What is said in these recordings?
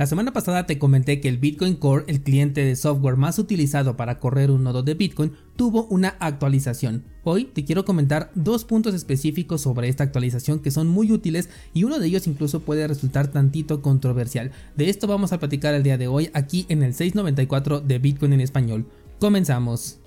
La semana pasada te comenté que el Bitcoin Core, el cliente de software más utilizado para correr un nodo de Bitcoin, tuvo una actualización. Hoy te quiero comentar dos puntos específicos sobre esta actualización que son muy útiles y uno de ellos incluso puede resultar tantito controversial. De esto vamos a platicar el día de hoy aquí en el 694 de Bitcoin en español. Comenzamos.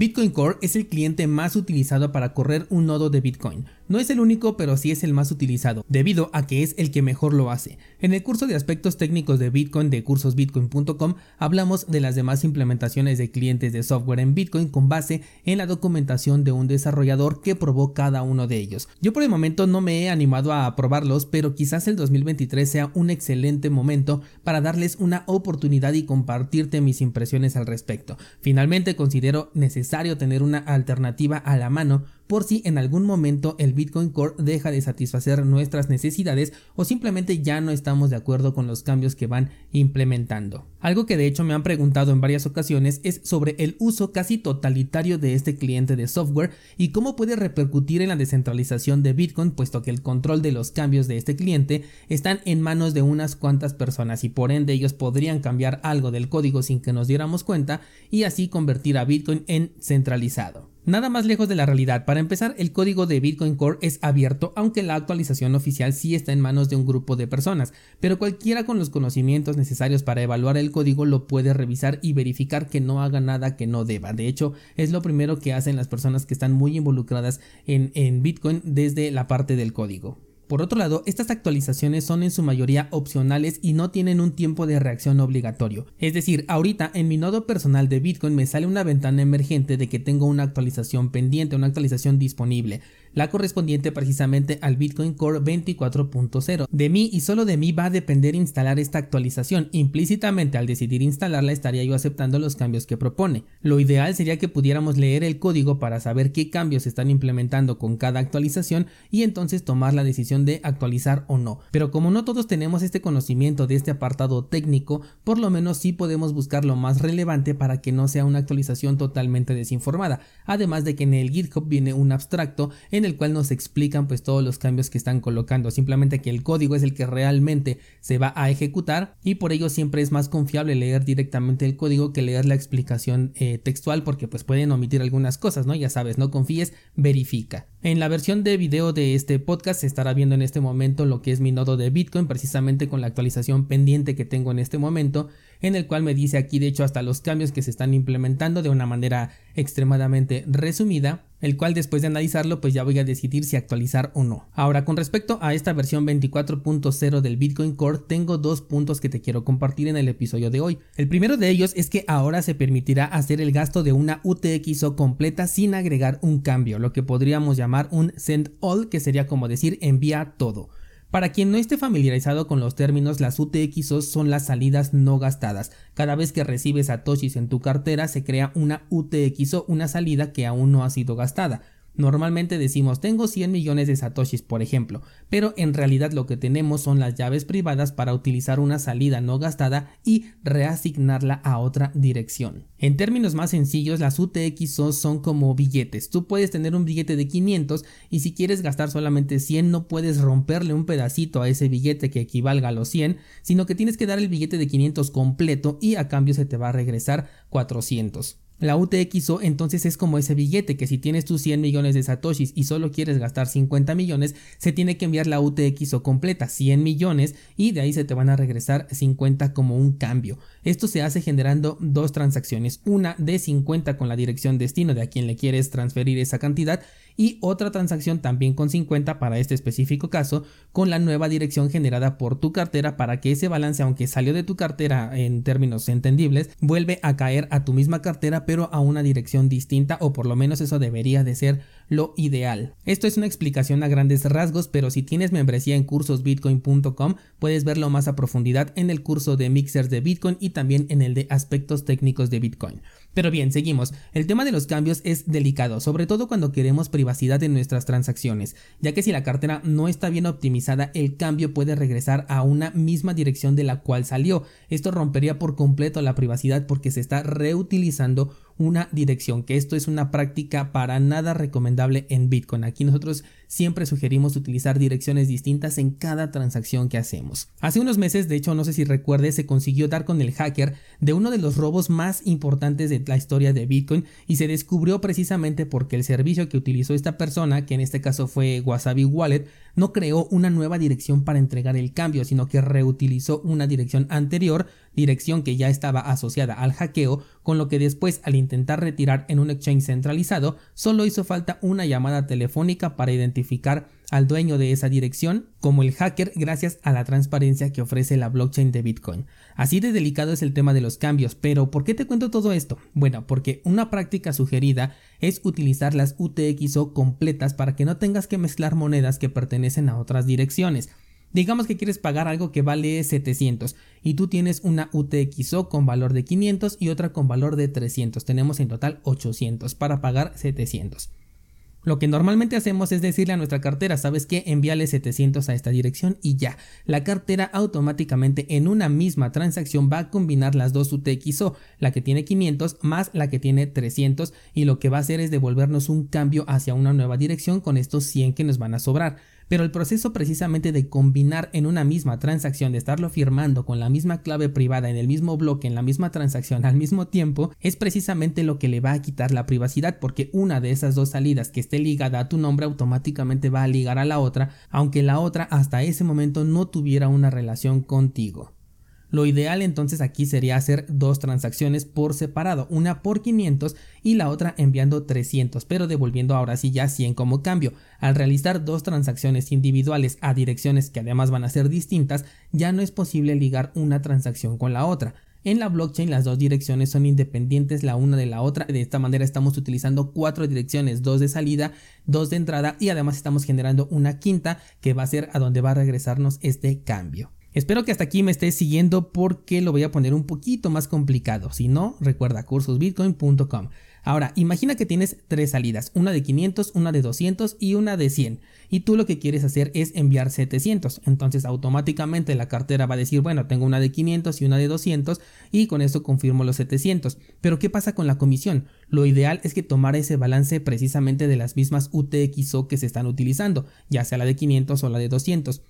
Bitcoin Core es el cliente más utilizado para correr un nodo de Bitcoin. No es el único, pero sí es el más utilizado, debido a que es el que mejor lo hace. En el curso de aspectos técnicos de Bitcoin de cursosbitcoin.com hablamos de las demás implementaciones de clientes de software en Bitcoin con base en la documentación de un desarrollador que probó cada uno de ellos. Yo por el momento no me he animado a probarlos, pero quizás el 2023 sea un excelente momento para darles una oportunidad y compartirte mis impresiones al respecto. Finalmente considero necesario tener una alternativa a la mano por si en algún momento el Bitcoin Core deja de satisfacer nuestras necesidades o simplemente ya no estamos de acuerdo con los cambios que van implementando. Algo que de hecho me han preguntado en varias ocasiones es sobre el uso casi totalitario de este cliente de software y cómo puede repercutir en la descentralización de Bitcoin puesto que el control de los cambios de este cliente están en manos de unas cuantas personas y por ende ellos podrían cambiar algo del código sin que nos diéramos cuenta y así convertir a Bitcoin en centralizado. Nada más lejos de la realidad. Para empezar, el código de Bitcoin Core es abierto, aunque la actualización oficial sí está en manos de un grupo de personas, pero cualquiera con los conocimientos necesarios para evaluar el código lo puede revisar y verificar que no haga nada que no deba. De hecho, es lo primero que hacen las personas que están muy involucradas en, en Bitcoin desde la parte del código. Por otro lado, estas actualizaciones son en su mayoría opcionales y no tienen un tiempo de reacción obligatorio. Es decir, ahorita en mi nodo personal de Bitcoin me sale una ventana emergente de que tengo una actualización pendiente, una actualización disponible la correspondiente precisamente al Bitcoin Core 24.0. De mí y solo de mí va a depender instalar esta actualización. Implícitamente al decidir instalarla estaría yo aceptando los cambios que propone. Lo ideal sería que pudiéramos leer el código para saber qué cambios se están implementando con cada actualización y entonces tomar la decisión de actualizar o no. Pero como no todos tenemos este conocimiento de este apartado técnico, por lo menos sí podemos buscar lo más relevante para que no sea una actualización totalmente desinformada. Además de que en el GitHub viene un abstracto el cual nos explican pues todos los cambios que están colocando, simplemente que el código es el que realmente se va a ejecutar y por ello siempre es más confiable leer directamente el código que leer la explicación eh, textual porque pues pueden omitir algunas cosas, ¿no? Ya sabes, no confíes, verifica. En la versión de video de este podcast se estará viendo en este momento lo que es mi nodo de Bitcoin, precisamente con la actualización pendiente que tengo en este momento, en el cual me dice aquí de hecho hasta los cambios que se están implementando de una manera extremadamente resumida, el cual después de analizarlo pues ya voy a decidir si actualizar o no. Ahora con respecto a esta versión 24.0 del Bitcoin Core tengo dos puntos que te quiero compartir en el episodio de hoy. El primero de ellos es que ahora se permitirá hacer el gasto de una UTXO completa sin agregar un cambio, lo que podríamos llamar un send all que sería como decir envía todo. Para quien no esté familiarizado con los términos, las UTXOs son las salidas no gastadas. Cada vez que recibes satoshis en tu cartera se crea una UTXO, una salida que aún no ha sido gastada. Normalmente decimos tengo 100 millones de satoshis, por ejemplo, pero en realidad lo que tenemos son las llaves privadas para utilizar una salida no gastada y reasignarla a otra dirección. En términos más sencillos, las UTXO son como billetes. Tú puedes tener un billete de 500 y si quieres gastar solamente 100 no puedes romperle un pedacito a ese billete que equivalga a los 100, sino que tienes que dar el billete de 500 completo y a cambio se te va a regresar 400. La UTXO entonces es como ese billete que si tienes tus 100 millones de satoshis y solo quieres gastar 50 millones, se tiene que enviar la UTXO completa, 100 millones, y de ahí se te van a regresar 50 como un cambio. Esto se hace generando dos transacciones, una de 50 con la dirección destino de a quien le quieres transferir esa cantidad y otra transacción también con 50 para este específico caso con la nueva dirección generada por tu cartera para que ese balance aunque salió de tu cartera en términos entendibles vuelve a caer a tu misma cartera pero a una dirección distinta o por lo menos eso debería de ser lo ideal. Esto es una explicación a grandes rasgos, pero si tienes membresía en cursosbitcoin.com puedes verlo más a profundidad en el curso de mixers de Bitcoin y también en el de aspectos técnicos de Bitcoin. Pero bien, seguimos. El tema de los cambios es delicado, sobre todo cuando queremos privacidad en nuestras transacciones, ya que si la cartera no está bien optimizada, el cambio puede regresar a una misma dirección de la cual salió. Esto rompería por completo la privacidad porque se está reutilizando una dirección, que esto es una práctica para nada recomendable en Bitcoin. Aquí nosotros siempre sugerimos utilizar direcciones distintas en cada transacción que hacemos. Hace unos meses, de hecho no sé si recuerde, se consiguió dar con el hacker de uno de los robos más importantes de la historia de Bitcoin y se descubrió precisamente porque el servicio que utilizó esta persona, que en este caso fue Wasabi Wallet, no creó una nueva dirección para entregar el cambio, sino que reutilizó una dirección anterior, dirección que ya estaba asociada al hackeo, con lo que después al intentar retirar en un exchange centralizado, solo hizo falta una llamada telefónica para al dueño de esa dirección como el hacker gracias a la transparencia que ofrece la blockchain de Bitcoin. Así de delicado es el tema de los cambios, pero ¿por qué te cuento todo esto? Bueno, porque una práctica sugerida es utilizar las UTXO completas para que no tengas que mezclar monedas que pertenecen a otras direcciones. Digamos que quieres pagar algo que vale 700 y tú tienes una UTXO con valor de 500 y otra con valor de 300. Tenemos en total 800 para pagar 700. Lo que normalmente hacemos es decirle a nuestra cartera, ¿sabes qué? Envíale 700 a esta dirección y ya. La cartera automáticamente en una misma transacción va a combinar las dos UTXO, la que tiene 500 más la que tiene 300 y lo que va a hacer es devolvernos un cambio hacia una nueva dirección con estos 100 que nos van a sobrar pero el proceso precisamente de combinar en una misma transacción, de estarlo firmando con la misma clave privada en el mismo bloque, en la misma transacción al mismo tiempo, es precisamente lo que le va a quitar la privacidad, porque una de esas dos salidas que esté ligada a tu nombre automáticamente va a ligar a la otra, aunque la otra hasta ese momento no tuviera una relación contigo. Lo ideal entonces aquí sería hacer dos transacciones por separado, una por 500 y la otra enviando 300, pero devolviendo ahora sí ya 100 como cambio. Al realizar dos transacciones individuales a direcciones que además van a ser distintas, ya no es posible ligar una transacción con la otra. En la blockchain las dos direcciones son independientes la una de la otra, de esta manera estamos utilizando cuatro direcciones, dos de salida, dos de entrada y además estamos generando una quinta que va a ser a donde va a regresarnos este cambio. Espero que hasta aquí me estés siguiendo porque lo voy a poner un poquito más complicado. Si no, recuerda cursosbitcoin.com. Ahora, imagina que tienes tres salidas, una de 500, una de 200 y una de 100. Y tú lo que quieres hacer es enviar 700. Entonces automáticamente la cartera va a decir, bueno, tengo una de 500 y una de 200 y con eso confirmo los 700. Pero ¿qué pasa con la comisión? Lo ideal es que tomara ese balance precisamente de las mismas UTXO que se están utilizando, ya sea la de 500 o la de 200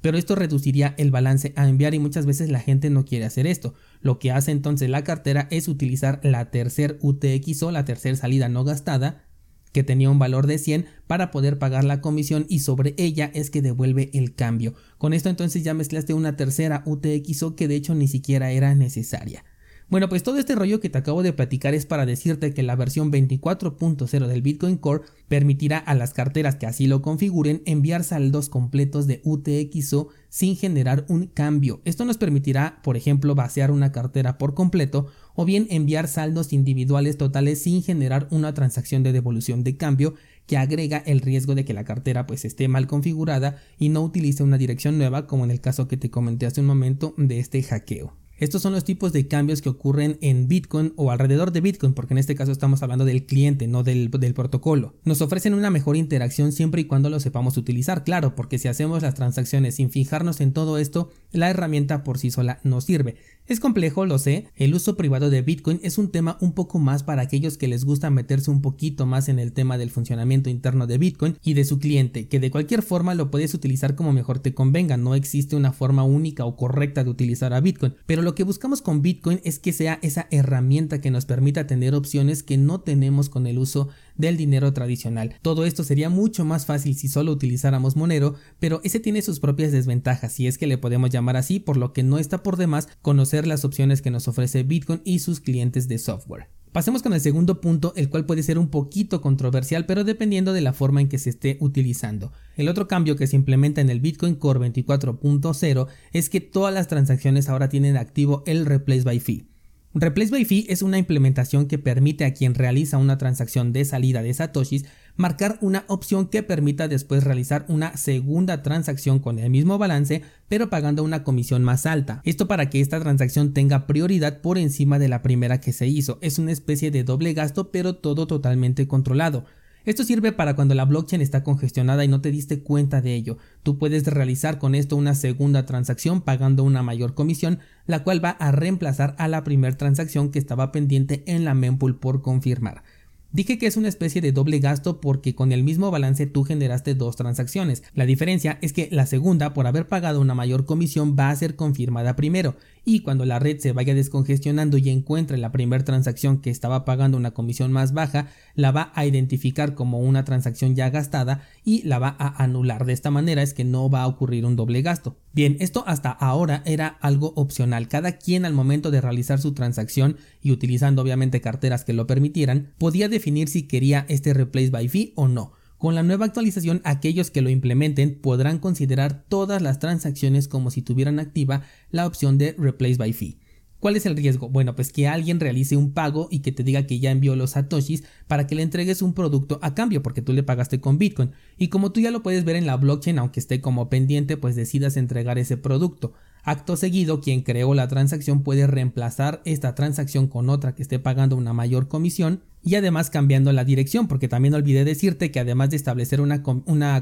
pero esto reduciría el balance a enviar y muchas veces la gente no quiere hacer esto. Lo que hace entonces la cartera es utilizar la tercer UTXO, la tercera salida no gastada, que tenía un valor de 100 para poder pagar la comisión y sobre ella es que devuelve el cambio. Con esto entonces ya mezclaste una tercera UTXO que de hecho ni siquiera era necesaria. Bueno, pues todo este rollo que te acabo de platicar es para decirte que la versión 24.0 del Bitcoin Core permitirá a las carteras que así lo configuren enviar saldos completos de UTXO sin generar un cambio. Esto nos permitirá, por ejemplo, vaciar una cartera por completo o bien enviar saldos individuales totales sin generar una transacción de devolución de cambio que agrega el riesgo de que la cartera pues esté mal configurada y no utilice una dirección nueva como en el caso que te comenté hace un momento de este hackeo. Estos son los tipos de cambios que ocurren en Bitcoin o alrededor de Bitcoin, porque en este caso estamos hablando del cliente, no del, protocolo. Nos ofrecen una mejor interacción siempre y cuando lo sepamos utilizar, claro, porque si hacemos las transacciones sin fijarnos en todo esto, la herramienta por sí sola no sirve. Es complejo, lo sé, el uso privado de Bitcoin es un tema un poco más para aquellos que les gusta meterse un poquito más en el tema del funcionamiento interno de Bitcoin y de su cliente, que de cualquier forma lo puedes utilizar como mejor te convenga, no existe una forma única o correcta de utilizar a Bitcoin, pero lo que buscamos con Bitcoin es que sea esa herramienta que nos permita tener opciones que no tenemos con el uso del dinero tradicional. Todo esto sería mucho más fácil si solo utilizáramos Monero, pero ese tiene sus propias desventajas, si es que le podemos llamar así, por lo que no está por demás conocer las opciones que nos ofrece Bitcoin y sus clientes de software. Pasemos con el segundo punto, el cual puede ser un poquito controversial, pero dependiendo de la forma en que se esté utilizando. El otro cambio que se implementa en el Bitcoin Core 24.0 es que todas las transacciones ahora tienen activo el Replace by Fee. Replace by Fee es una implementación que permite a quien realiza una transacción de salida de satoshis marcar una opción que permita después realizar una segunda transacción con el mismo balance pero pagando una comisión más alta. Esto para que esta transacción tenga prioridad por encima de la primera que se hizo. Es una especie de doble gasto pero todo totalmente controlado. Esto sirve para cuando la blockchain está congestionada y no te diste cuenta de ello. Tú puedes realizar con esto una segunda transacción pagando una mayor comisión, la cual va a reemplazar a la primera transacción que estaba pendiente en la mempool por confirmar. Dije que es una especie de doble gasto porque con el mismo balance tú generaste dos transacciones. La diferencia es que la segunda, por haber pagado una mayor comisión, va a ser confirmada primero y cuando la red se vaya descongestionando y encuentre la primera transacción que estaba pagando una comisión más baja, la va a identificar como una transacción ya gastada y la va a anular. De esta manera es que no va a ocurrir un doble gasto. Bien, esto hasta ahora era algo opcional. Cada quien al momento de realizar su transacción y utilizando obviamente carteras que lo permitieran, podía definir si quería este replace by fee o no. Con la nueva actualización, aquellos que lo implementen podrán considerar todas las transacciones como si tuvieran activa la opción de Replace by Fee. ¿Cuál es el riesgo? Bueno, pues que alguien realice un pago y que te diga que ya envió los satoshis para que le entregues un producto a cambio porque tú le pagaste con Bitcoin. Y como tú ya lo puedes ver en la blockchain, aunque esté como pendiente, pues decidas entregar ese producto. Acto seguido, quien creó la transacción puede reemplazar esta transacción con otra que esté pagando una mayor comisión y además cambiando la dirección, porque también olvidé decirte que además de establecer una,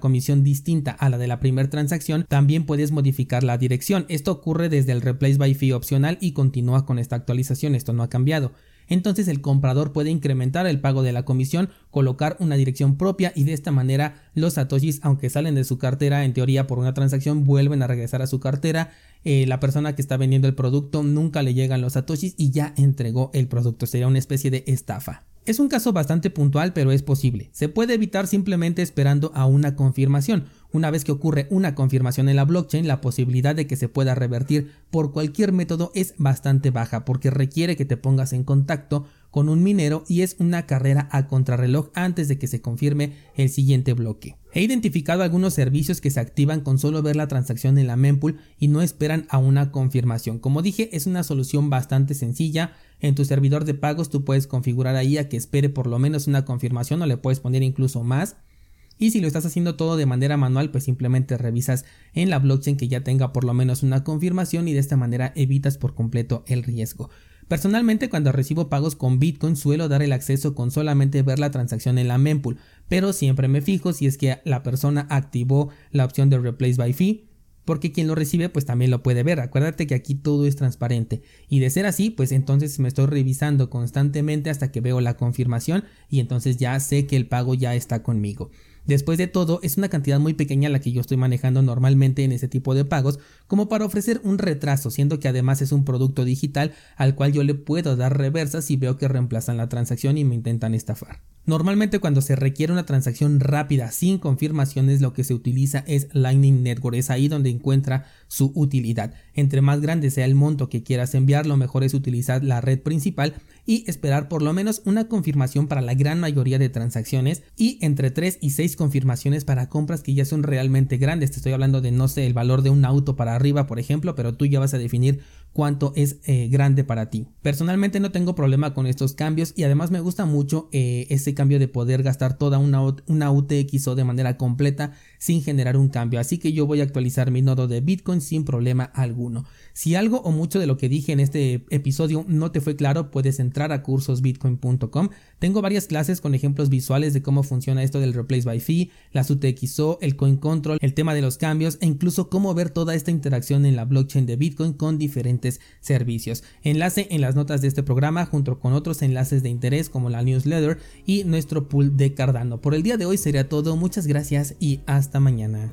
comisión distinta a la de la primera transacción, también puedes modificar la dirección. Esto ocurre desde el Replace by Fee opcional y continúa con esta actualización, esto no ha cambiado. Entonces el comprador puede incrementar el pago de la comisión, colocar una dirección propia y de esta manera los satoshis, aunque salen de su cartera en teoría por una transacción, vuelven a regresar a su cartera. Eh, la persona que está vendiendo el producto nunca le llegan los satoshis y ya entregó el producto. Sería una especie de estafa. Es un caso bastante puntual, pero es posible. Se puede evitar simplemente esperando a una confirmación. Una vez que ocurre una confirmación en la blockchain, la posibilidad de que se pueda revertir por cualquier método es bastante baja porque requiere que te pongas en contacto con un minero y es una carrera a contrarreloj antes de que se confirme el siguiente bloque. He identificado algunos servicios que se activan con solo ver la transacción en la mempool y no esperan a una confirmación. Como dije, es una solución bastante sencilla. En tu servidor de pagos tú puedes configurar ahí a que espere por lo menos una confirmación o le puedes poner incluso más. Y si lo estás haciendo todo de manera manual, pues simplemente revisas en la blockchain que ya tenga por lo menos una confirmación y de esta manera evitas por completo el riesgo. Personalmente cuando recibo pagos con Bitcoin suelo dar el acceso con solamente ver la transacción en la mempool, pero siempre me fijo si es que la persona activó la opción de Replace by Fee, porque quien lo recibe pues también lo puede ver. Acuérdate que aquí todo es transparente y de ser así pues entonces me estoy revisando constantemente hasta que veo la confirmación y entonces ya sé que el pago ya está conmigo. Después de todo, es una cantidad muy pequeña la que yo estoy manejando normalmente en ese tipo de pagos, como para ofrecer un retraso, siendo que además es un producto digital al cual yo le puedo dar reversa si veo que reemplazan la transacción y me intentan estafar. Normalmente cuando se requiere una transacción rápida sin confirmaciones lo que se utiliza es Lightning Network, es ahí donde encuentra su utilidad. Entre más grande sea el monto que quieras enviar, lo mejor es utilizar la red principal y esperar por lo menos una confirmación para la gran mayoría de transacciones y entre 3 y 6 confirmaciones para compras que ya son realmente grandes. Te estoy hablando de no sé, el valor de un auto para arriba, por ejemplo, pero tú ya vas a definir cuánto es eh, grande para ti. Personalmente no tengo problema con estos cambios y además me gusta mucho eh, ese cambio de poder gastar toda una, una UTXO de manera completa sin generar un cambio. Así que yo voy a actualizar mi nodo de Bitcoin sin problema alguno. Si algo o mucho de lo que dije en este episodio no te fue claro, puedes entrar a cursosbitcoin.com. Tengo varias clases con ejemplos visuales de cómo funciona esto del replace by fee, las UTXO, el coin control, el tema de los cambios e incluso cómo ver toda esta interacción en la blockchain de Bitcoin con servicios. Enlace en las notas de este programa junto con otros enlaces de interés como la newsletter y nuestro pool de Cardano. Por el día de hoy sería todo, muchas gracias y hasta mañana.